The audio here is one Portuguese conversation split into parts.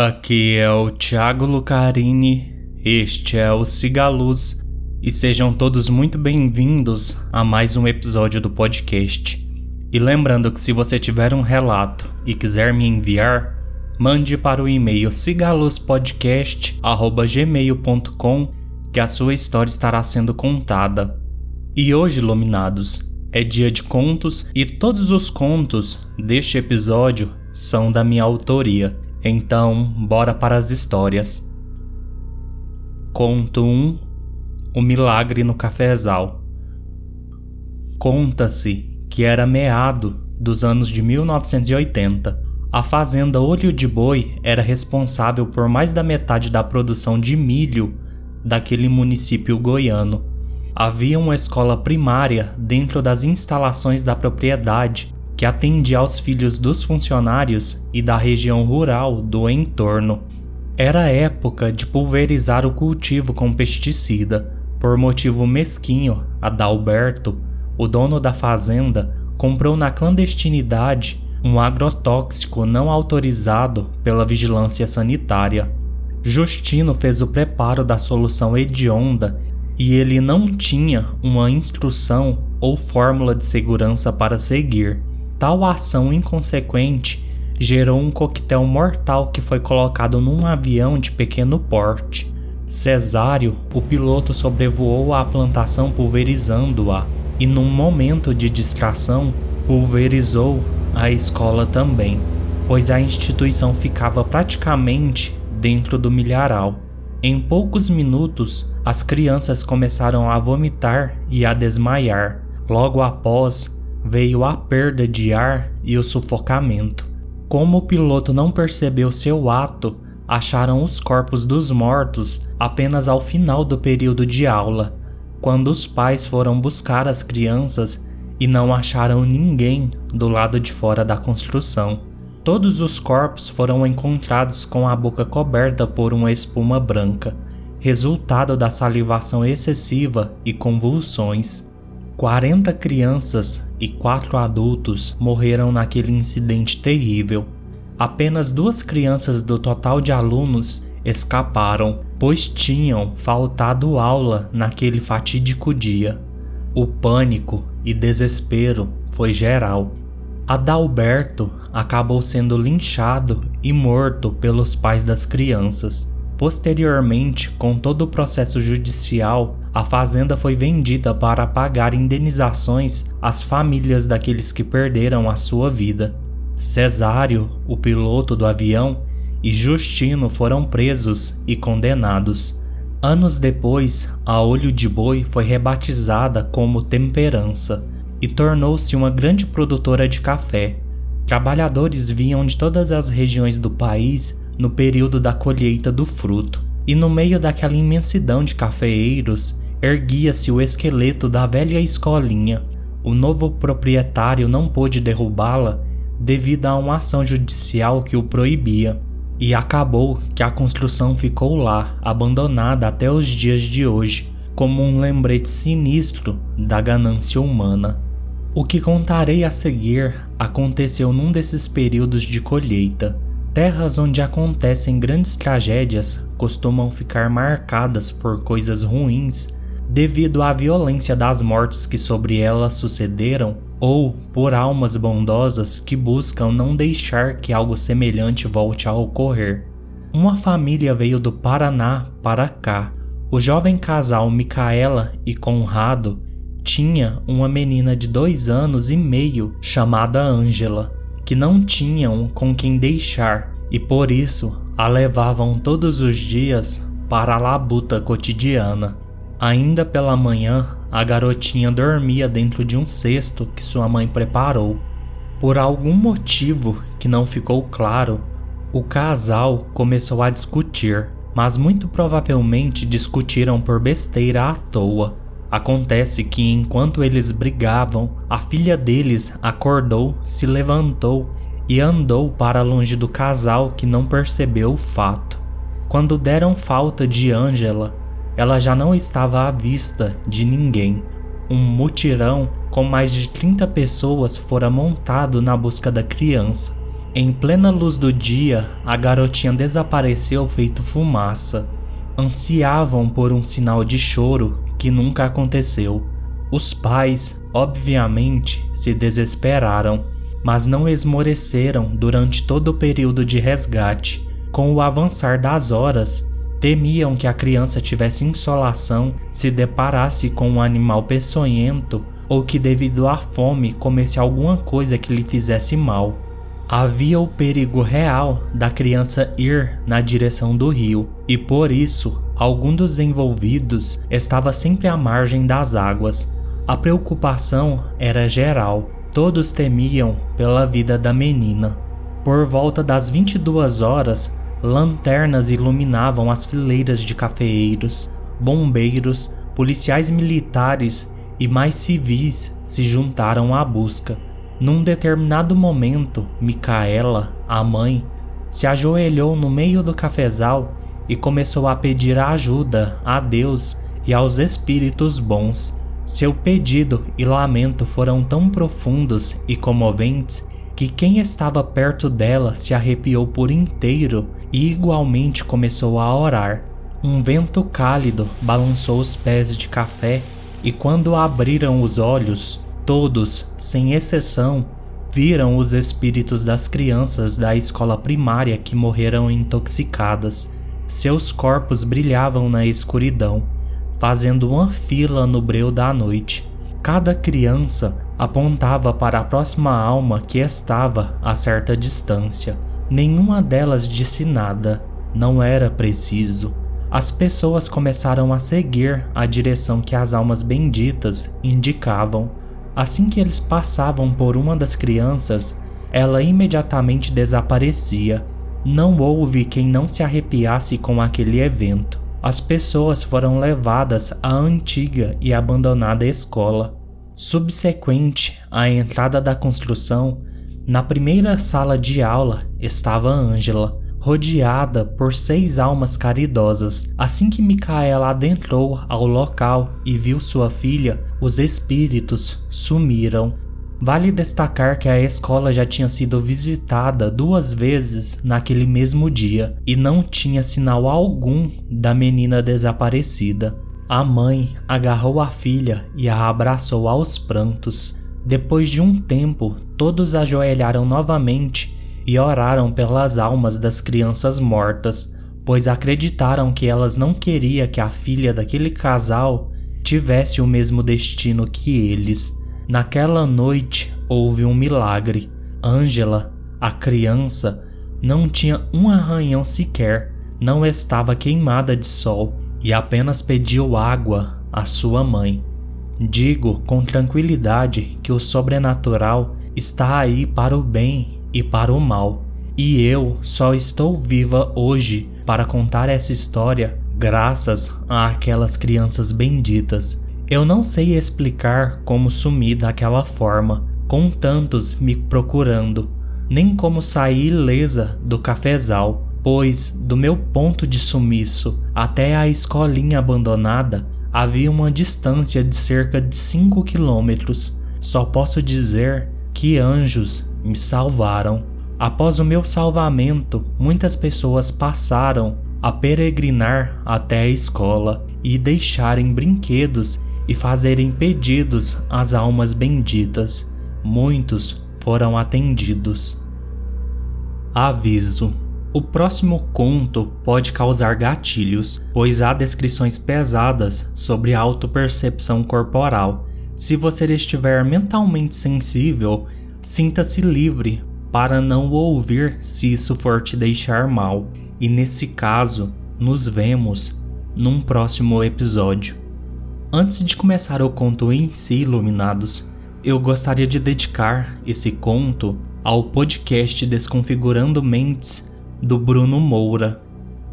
Aqui é o Thiago Lucarini, este é o Cigaluz e sejam todos muito bem-vindos a mais um episódio do podcast. E lembrando que se você tiver um relato e quiser me enviar, mande para o e-mail cigaluzpodcast@gmail.com que a sua história estará sendo contada. E hoje, iluminados, é dia de contos e todos os contos deste episódio são da minha autoria. Então, bora para as histórias. Conto 1 O Milagre no Cafezal Conta-se que era meado dos anos de 1980. A fazenda Olho de Boi era responsável por mais da metade da produção de milho daquele município goiano. Havia uma escola primária dentro das instalações da propriedade que atendia aos filhos dos funcionários e da região rural do entorno. Era época de pulverizar o cultivo com pesticida. Por motivo mesquinho, Adalberto, o dono da fazenda, comprou na clandestinidade um agrotóxico não autorizado pela vigilância sanitária. Justino fez o preparo da solução hedionda e ele não tinha uma instrução ou fórmula de segurança para seguir. Tal ação inconsequente gerou um coquetel mortal que foi colocado num avião de pequeno porte. Cesário, o piloto sobrevoou a plantação pulverizando-a e, num momento de distração, pulverizou a escola também, pois a instituição ficava praticamente dentro do milharal. Em poucos minutos, as crianças começaram a vomitar e a desmaiar. Logo após, veio a perda de ar e o sufocamento. Como o piloto não percebeu seu ato, acharam os corpos dos mortos apenas ao final do período de aula, quando os pais foram buscar as crianças e não acharam ninguém do lado de fora da construção. Todos os corpos foram encontrados com a boca coberta por uma espuma branca, resultado da salivação excessiva e convulsões. 40 crianças e 4 adultos morreram naquele incidente terrível. Apenas duas crianças do total de alunos escaparam, pois tinham faltado aula naquele fatídico dia. O pânico e desespero foi geral. Adalberto acabou sendo linchado e morto pelos pais das crianças. Posteriormente, com todo o processo judicial, a fazenda foi vendida para pagar indenizações às famílias daqueles que perderam a sua vida. Cesário, o piloto do avião, e Justino foram presos e condenados. Anos depois, a Olho de Boi foi rebatizada como Temperança e tornou-se uma grande produtora de café. Trabalhadores vinham de todas as regiões do país no período da colheita do fruto, e no meio daquela imensidão de cafeeiros erguia-se o esqueleto da velha escolinha. O novo proprietário não pôde derrubá-la devido a uma ação judicial que o proibia, e acabou que a construção ficou lá, abandonada até os dias de hoje, como um lembrete sinistro da ganância humana. O que contarei a seguir aconteceu num desses períodos de colheita. Terras onde acontecem grandes tragédias costumam ficar marcadas por coisas ruins devido à violência das mortes que sobre ela sucederam ou por almas bondosas que buscam não deixar que algo semelhante volte a ocorrer. Uma família veio do Paraná para cá. O jovem casal Micaela e Conrado tinha uma menina de dois anos e meio chamada Ângela, que não tinham com quem deixar e por isso a levavam todos os dias para a labuta cotidiana. Ainda pela manhã, a garotinha dormia dentro de um cesto que sua mãe preparou. Por algum motivo que não ficou claro, o casal começou a discutir, mas muito provavelmente discutiram por besteira à toa. Acontece que enquanto eles brigavam, a filha deles acordou, se levantou e andou para longe do casal que não percebeu o fato. Quando deram falta de Angela, ela já não estava à vista de ninguém. Um mutirão com mais de 30 pessoas fora montado na busca da criança. Em plena luz do dia, a garotinha desapareceu feito fumaça. Ansiavam por um sinal de choro que nunca aconteceu. Os pais, obviamente, se desesperaram, mas não esmoreceram durante todo o período de resgate. Com o avançar das horas, temiam que a criança tivesse insolação, se deparasse com um animal peçonhento ou que, devido à fome, comesse alguma coisa que lhe fizesse mal. Havia o perigo real da criança ir na direção do rio, e por isso algum dos envolvidos estava sempre à margem das águas, a preocupação era geral. Todos temiam pela vida da menina. Por volta das 22 horas, lanternas iluminavam as fileiras de cafeeiros, bombeiros, policiais militares e mais civis se juntaram à busca. Num determinado momento, Micaela, a mãe, se ajoelhou no meio do cafezal e começou a pedir ajuda a Deus e aos espíritos bons. Seu pedido e lamento foram tão profundos e comoventes que quem estava perto dela se arrepiou por inteiro e igualmente começou a orar. Um vento cálido balançou os pés de café e quando abriram os olhos, todos, sem exceção, viram os espíritos das crianças da escola primária que morreram intoxicadas. Seus corpos brilhavam na escuridão fazendo uma fila no breu da noite. Cada criança apontava para a próxima alma que estava a certa distância. Nenhuma delas disse nada, não era preciso. As pessoas começaram a seguir a direção que as almas benditas indicavam. Assim que eles passavam por uma das crianças, ela imediatamente desaparecia. Não houve quem não se arrepiasse com aquele evento as pessoas foram levadas à antiga e abandonada escola. Subsequente à entrada da construção, na primeira sala de aula estava Ângela, rodeada por seis almas caridosas. Assim que Micaela adentrou ao local e viu sua filha, os espíritos sumiram Vale destacar que a escola já tinha sido visitada duas vezes naquele mesmo dia e não tinha sinal algum da menina desaparecida. A mãe agarrou a filha e a abraçou aos prantos. Depois de um tempo, todos ajoelharam novamente e oraram pelas almas das crianças mortas, pois acreditaram que elas não queriam que a filha daquele casal tivesse o mesmo destino que eles. Naquela noite houve um milagre. Ângela, a criança, não tinha um arranhão sequer, não estava queimada de sol e apenas pediu água à sua mãe. Digo com tranquilidade que o sobrenatural está aí para o bem e para o mal, e eu só estou viva hoje para contar essa história graças àquelas crianças benditas eu não sei explicar como sumi daquela forma, com tantos me procurando, nem como saí ilesa do cafezal, pois do meu ponto de sumiço até a escolinha abandonada havia uma distância de cerca de 5 quilômetros. Só posso dizer que anjos me salvaram. Após o meu salvamento, muitas pessoas passaram a peregrinar até a escola e deixarem brinquedos e fazerem pedidos às almas benditas. Muitos foram atendidos. Aviso: o próximo conto pode causar gatilhos, pois há descrições pesadas sobre autopercepção corporal. Se você estiver mentalmente sensível, sinta-se livre para não ouvir se isso for te deixar mal. E nesse caso, nos vemos num próximo episódio. Antes de começar o conto em si, iluminados, eu gostaria de dedicar esse conto ao podcast Desconfigurando Mentes do Bruno Moura.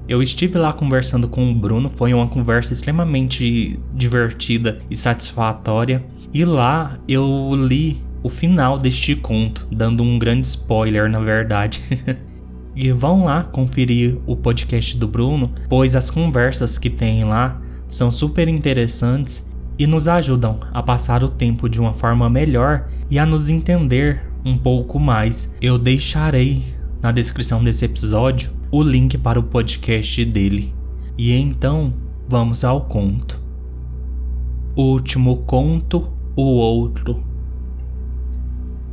Eu estive lá conversando com o Bruno, foi uma conversa extremamente divertida e satisfatória, e lá eu li o final deste conto, dando um grande spoiler na verdade. e vão lá conferir o podcast do Bruno, pois as conversas que tem lá são super interessantes e nos ajudam a passar o tempo de uma forma melhor e a nos entender um pouco mais, eu deixarei na descrição desse episódio o link para o podcast dele. E então, vamos ao conto. O último conto, o outro.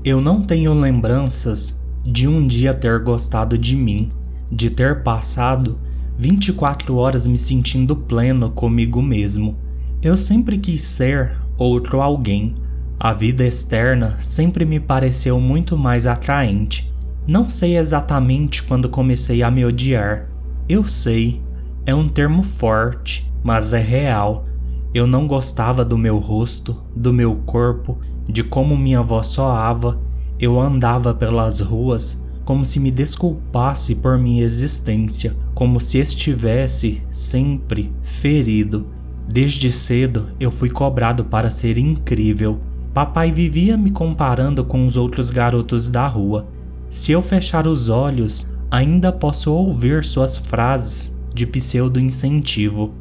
Eu não tenho lembranças de um dia ter gostado de mim, de ter passado 24 horas me sentindo pleno comigo mesmo. Eu sempre quis ser outro alguém. A vida externa sempre me pareceu muito mais atraente. Não sei exatamente quando comecei a me odiar. Eu sei, é um termo forte, mas é real. Eu não gostava do meu rosto, do meu corpo, de como minha voz soava. Eu andava pelas ruas como se me desculpasse por minha existência, como se estivesse sempre ferido. Desde cedo eu fui cobrado para ser incrível. Papai vivia me comparando com os outros garotos da rua. Se eu fechar os olhos, ainda posso ouvir suas frases de pseudo-incentivo.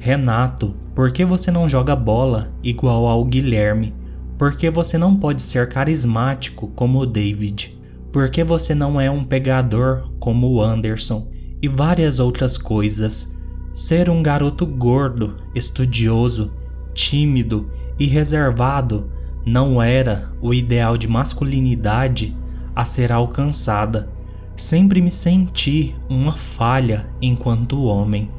Renato, por que você não joga bola igual ao Guilherme? Por que você não pode ser carismático como o David? Por que você não é um pegador como o Anderson? E várias outras coisas. Ser um garoto gordo, estudioso, tímido e reservado não era o ideal de masculinidade a ser alcançada. Sempre me senti uma falha enquanto homem.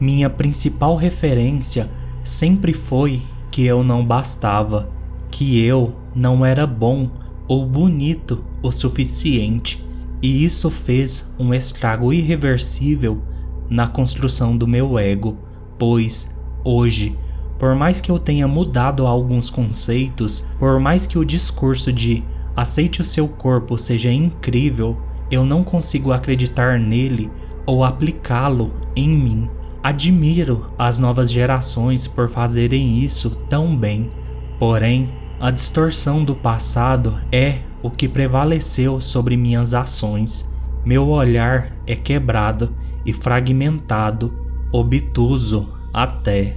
Minha principal referência sempre foi que eu não bastava, que eu não era bom ou bonito o suficiente, e isso fez um estrago irreversível na construção do meu ego, pois hoje, por mais que eu tenha mudado alguns conceitos, por mais que o discurso de aceite o seu corpo seja incrível, eu não consigo acreditar nele ou aplicá-lo em mim. Admiro as novas gerações por fazerem isso tão bem, porém, a distorção do passado é o que prevaleceu sobre minhas ações. Meu olhar é quebrado e fragmentado, obtuso até.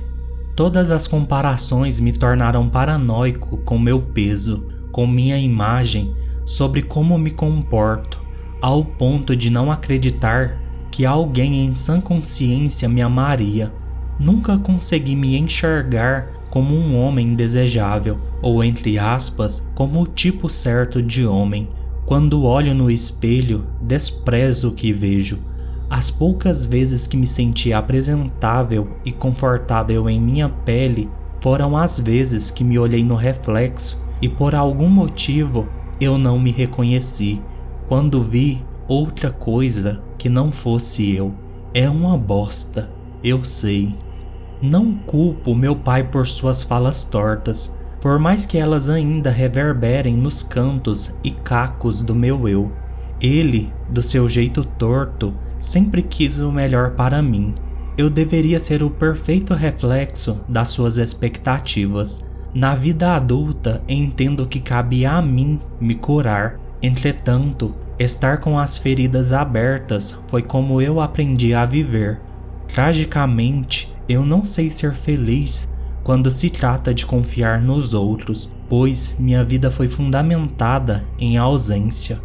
Todas as comparações me tornaram paranoico com meu peso, com minha imagem, sobre como me comporto, ao ponto de não acreditar que alguém em sã consciência me amaria. Nunca consegui me enxergar como um homem desejável, ou entre aspas, como o tipo certo de homem. Quando olho no espelho, desprezo o que vejo. As poucas vezes que me senti apresentável e confortável em minha pele foram as vezes que me olhei no reflexo e por algum motivo eu não me reconheci. Quando vi outra coisa que não fosse eu, é uma bosta, eu sei. Não culpo meu pai por suas falas tortas, por mais que elas ainda reverberem nos cantos e cacos do meu eu. Ele, do seu jeito torto, sempre quis o melhor para mim. Eu deveria ser o perfeito reflexo das suas expectativas. Na vida adulta, entendo que cabe a mim me curar. Entretanto, estar com as feridas abertas foi como eu aprendi a viver. Tragicamente, eu não sei ser feliz quando se trata de confiar nos outros, pois minha vida foi fundamentada em ausência.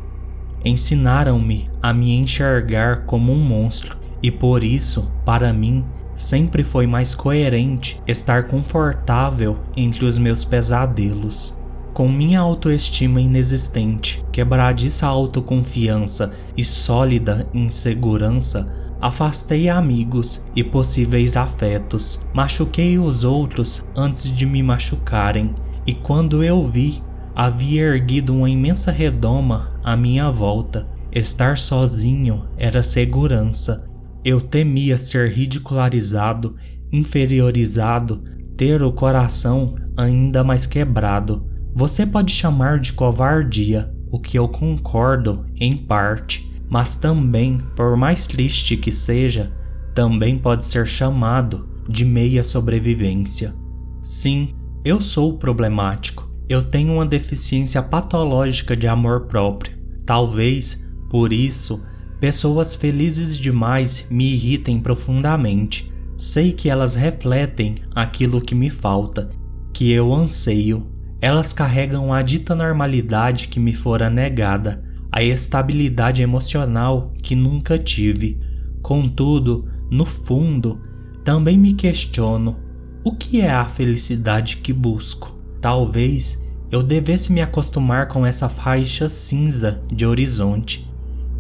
Ensinaram-me a me enxergar como um monstro, e por isso, para mim, sempre foi mais coerente estar confortável entre os meus pesadelos. Com minha autoestima inexistente, quebradiça autoconfiança e sólida insegurança, Afastei amigos e possíveis afetos, machuquei os outros antes de me machucarem, e quando eu vi, havia erguido uma imensa redoma à minha volta. Estar sozinho era segurança. Eu temia ser ridicularizado, inferiorizado, ter o coração ainda mais quebrado. Você pode chamar de covardia, o que eu concordo em parte mas também, por mais triste que seja, também pode ser chamado de meia sobrevivência. Sim, eu sou problemático. Eu tenho uma deficiência patológica de amor próprio. Talvez, por isso, pessoas felizes demais me irritem profundamente. Sei que elas refletem aquilo que me falta, que eu anseio. Elas carregam a dita normalidade que me fora negada, a estabilidade emocional que nunca tive. Contudo, no fundo, também me questiono: o que é a felicidade que busco? Talvez eu devesse me acostumar com essa faixa cinza de horizonte.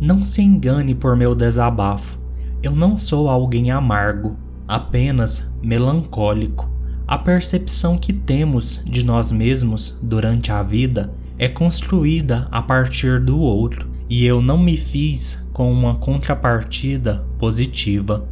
Não se engane por meu desabafo. Eu não sou alguém amargo, apenas melancólico. A percepção que temos de nós mesmos durante a vida é construída a partir do outro, e eu não me fiz com uma contrapartida positiva.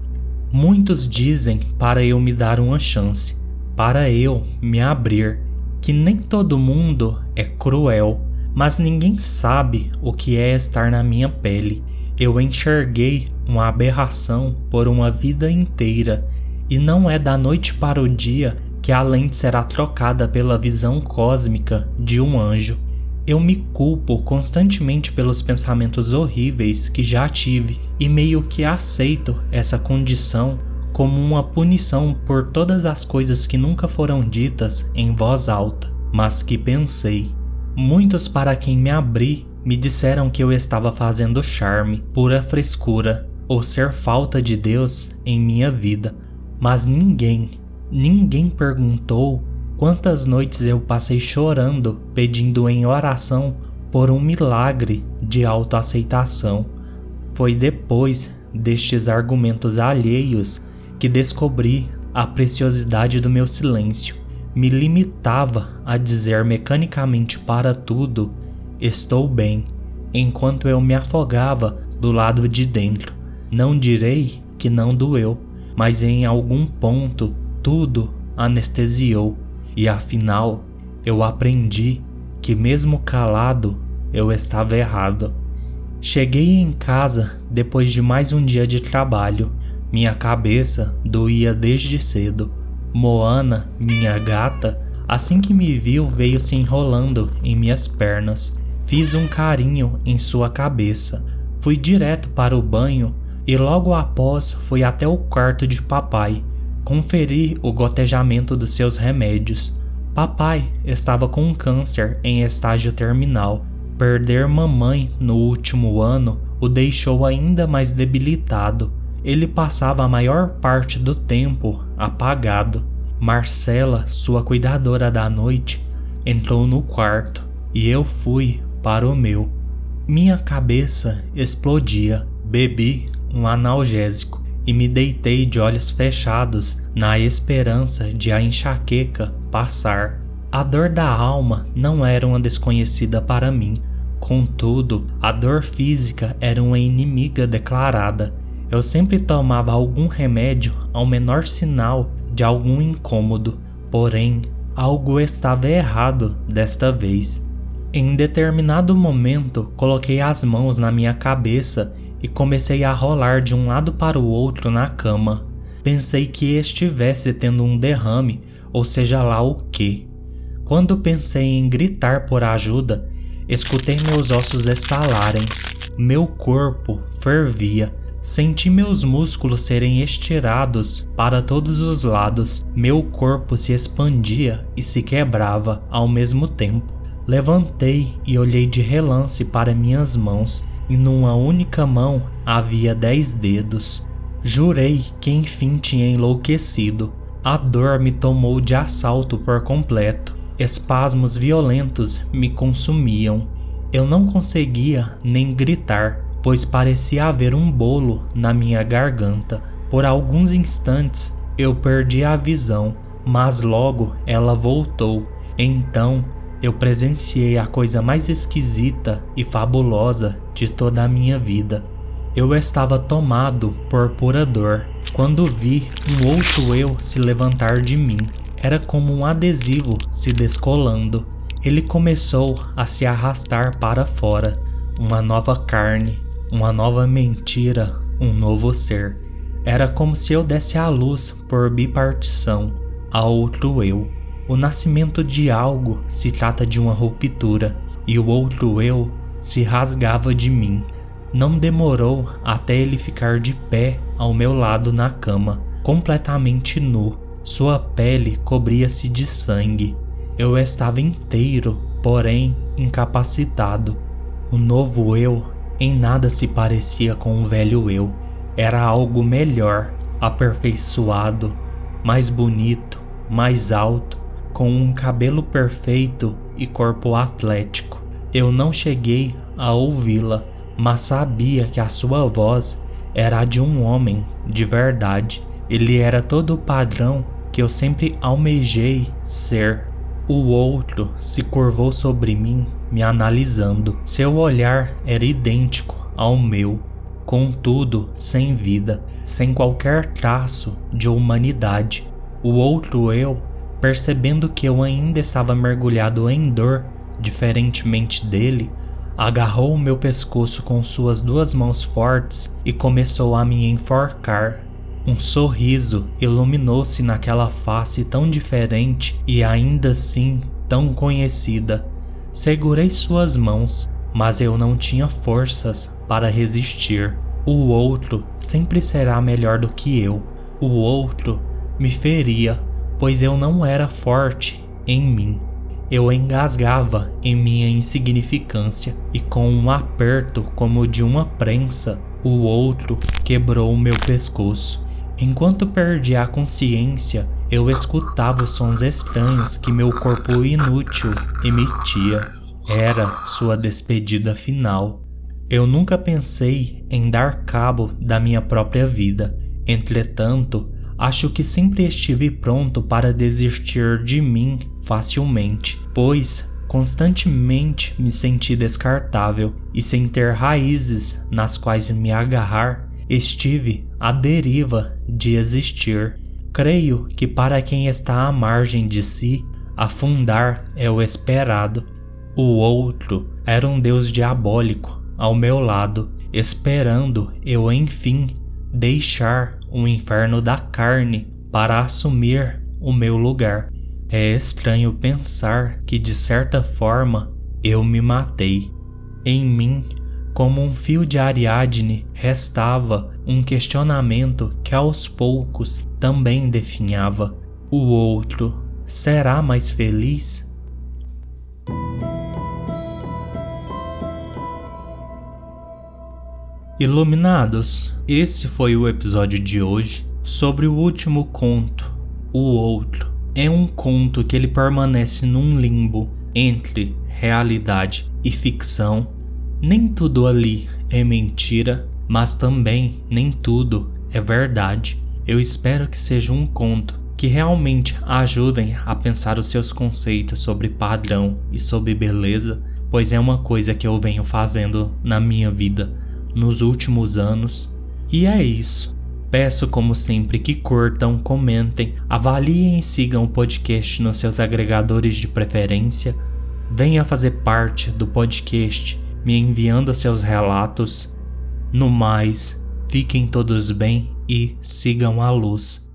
Muitos dizem para eu me dar uma chance, para eu me abrir, que nem todo mundo é cruel, mas ninguém sabe o que é estar na minha pele. Eu enxerguei uma aberração por uma vida inteira, e não é da noite para o dia que a lente será trocada pela visão cósmica de um anjo. Eu me culpo constantemente pelos pensamentos horríveis que já tive e meio que aceito essa condição como uma punição por todas as coisas que nunca foram ditas em voz alta, mas que pensei. Muitos para quem me abri me disseram que eu estava fazendo charme, pura frescura ou ser falta de Deus em minha vida, mas ninguém, ninguém perguntou Quantas noites eu passei chorando, pedindo em oração por um milagre de autoaceitação. Foi depois destes argumentos alheios que descobri a preciosidade do meu silêncio. Me limitava a dizer mecanicamente para tudo: estou bem, enquanto eu me afogava do lado de dentro. Não direi que não doeu, mas em algum ponto tudo anestesiou e afinal eu aprendi que, mesmo calado, eu estava errado. Cheguei em casa depois de mais um dia de trabalho. Minha cabeça doía desde cedo. Moana, minha gata, assim que me viu, veio se enrolando em minhas pernas. Fiz um carinho em sua cabeça. Fui direto para o banho e logo após fui até o quarto de papai conferir o gotejamento dos seus remédios. Papai estava com câncer em estágio terminal. Perder mamãe no último ano o deixou ainda mais debilitado. Ele passava a maior parte do tempo apagado. Marcela, sua cuidadora da noite, entrou no quarto e eu fui para o meu. Minha cabeça explodia. Bebi um analgésico e me deitei de olhos fechados na esperança de a enxaqueca passar. A dor da alma não era uma desconhecida para mim, contudo, a dor física era uma inimiga declarada. Eu sempre tomava algum remédio ao menor sinal de algum incômodo, porém, algo estava errado desta vez. Em determinado momento, coloquei as mãos na minha cabeça e comecei a rolar de um lado para o outro na cama. Pensei que estivesse tendo um derrame, ou seja lá o que. Quando pensei em gritar por ajuda, escutei meus ossos estalarem. Meu corpo fervia. Senti meus músculos serem estirados para todos os lados. Meu corpo se expandia e se quebrava ao mesmo tempo. Levantei e olhei de relance para minhas mãos e numa única mão havia dez dedos. Jurei que enfim tinha enlouquecido. A dor me tomou de assalto por completo. Espasmos violentos me consumiam. Eu não conseguia nem gritar, pois parecia haver um bolo na minha garganta. Por alguns instantes eu perdi a visão, mas logo ela voltou. Então eu presenciei a coisa mais esquisita e fabulosa de toda a minha vida. Eu estava tomado por pura dor quando vi um outro eu se levantar de mim. Era como um adesivo se descolando. Ele começou a se arrastar para fora. Uma nova carne, uma nova mentira, um novo ser. Era como se eu desse a luz por bipartição a outro eu. O nascimento de algo se trata de uma ruptura, e o outro eu se rasgava de mim. Não demorou até ele ficar de pé ao meu lado na cama, completamente nu. Sua pele cobria-se de sangue. eu estava inteiro, porém incapacitado. O novo eu em nada se parecia com o velho eu. Era algo melhor, aperfeiçoado, mais bonito, mais alto, com um cabelo perfeito e corpo atlético. Eu não cheguei a ouvi-la, mas sabia que a sua voz era a de um homem de verdade. Ele era todo o padrão que eu sempre almejei ser. O outro se curvou sobre mim, me analisando. Seu olhar era idêntico ao meu, contudo sem vida, sem qualquer traço de humanidade. O outro eu, percebendo que eu ainda estava mergulhado em dor, diferentemente dele, agarrou o meu pescoço com suas duas mãos fortes e começou a me enforcar. Um sorriso iluminou-se naquela face tão diferente e ainda assim tão conhecida. Segurei suas mãos, mas eu não tinha forças para resistir. O outro sempre será melhor do que eu. O outro me feria, pois eu não era forte em mim. Eu engasgava em minha insignificância e com um aperto como de uma prensa, o outro quebrou o meu pescoço. Enquanto perdia a consciência, eu escutava os sons estranhos que meu corpo inútil emitia. Era sua despedida final. Eu nunca pensei em dar cabo da minha própria vida. Entretanto, acho que sempre estive pronto para desistir de mim facilmente, pois constantemente me senti descartável e sem ter raízes nas quais me agarrar, estive à deriva de existir. Creio que para quem está à margem de si, afundar é o esperado. O outro era um deus diabólico ao meu lado, esperando eu enfim deixar o inferno da carne para assumir o meu lugar. É estranho pensar que de certa forma eu me matei. Em mim, como um fio de Ariadne, restava um questionamento que aos poucos também definhava. O outro será mais feliz? Iluminados, esse foi o episódio de hoje sobre o último conto, O Outro. É um conto que ele permanece num limbo entre realidade e ficção. Nem tudo ali é mentira, mas também nem tudo é verdade. Eu espero que seja um conto que realmente ajudem a pensar os seus conceitos sobre padrão e sobre beleza, pois é uma coisa que eu venho fazendo na minha vida nos últimos anos. E é isso. Peço, como sempre, que curtam, comentem, avaliem e sigam o podcast nos seus agregadores de preferência. Venha fazer parte do podcast, me enviando seus relatos. No mais, fiquem todos bem e sigam a luz.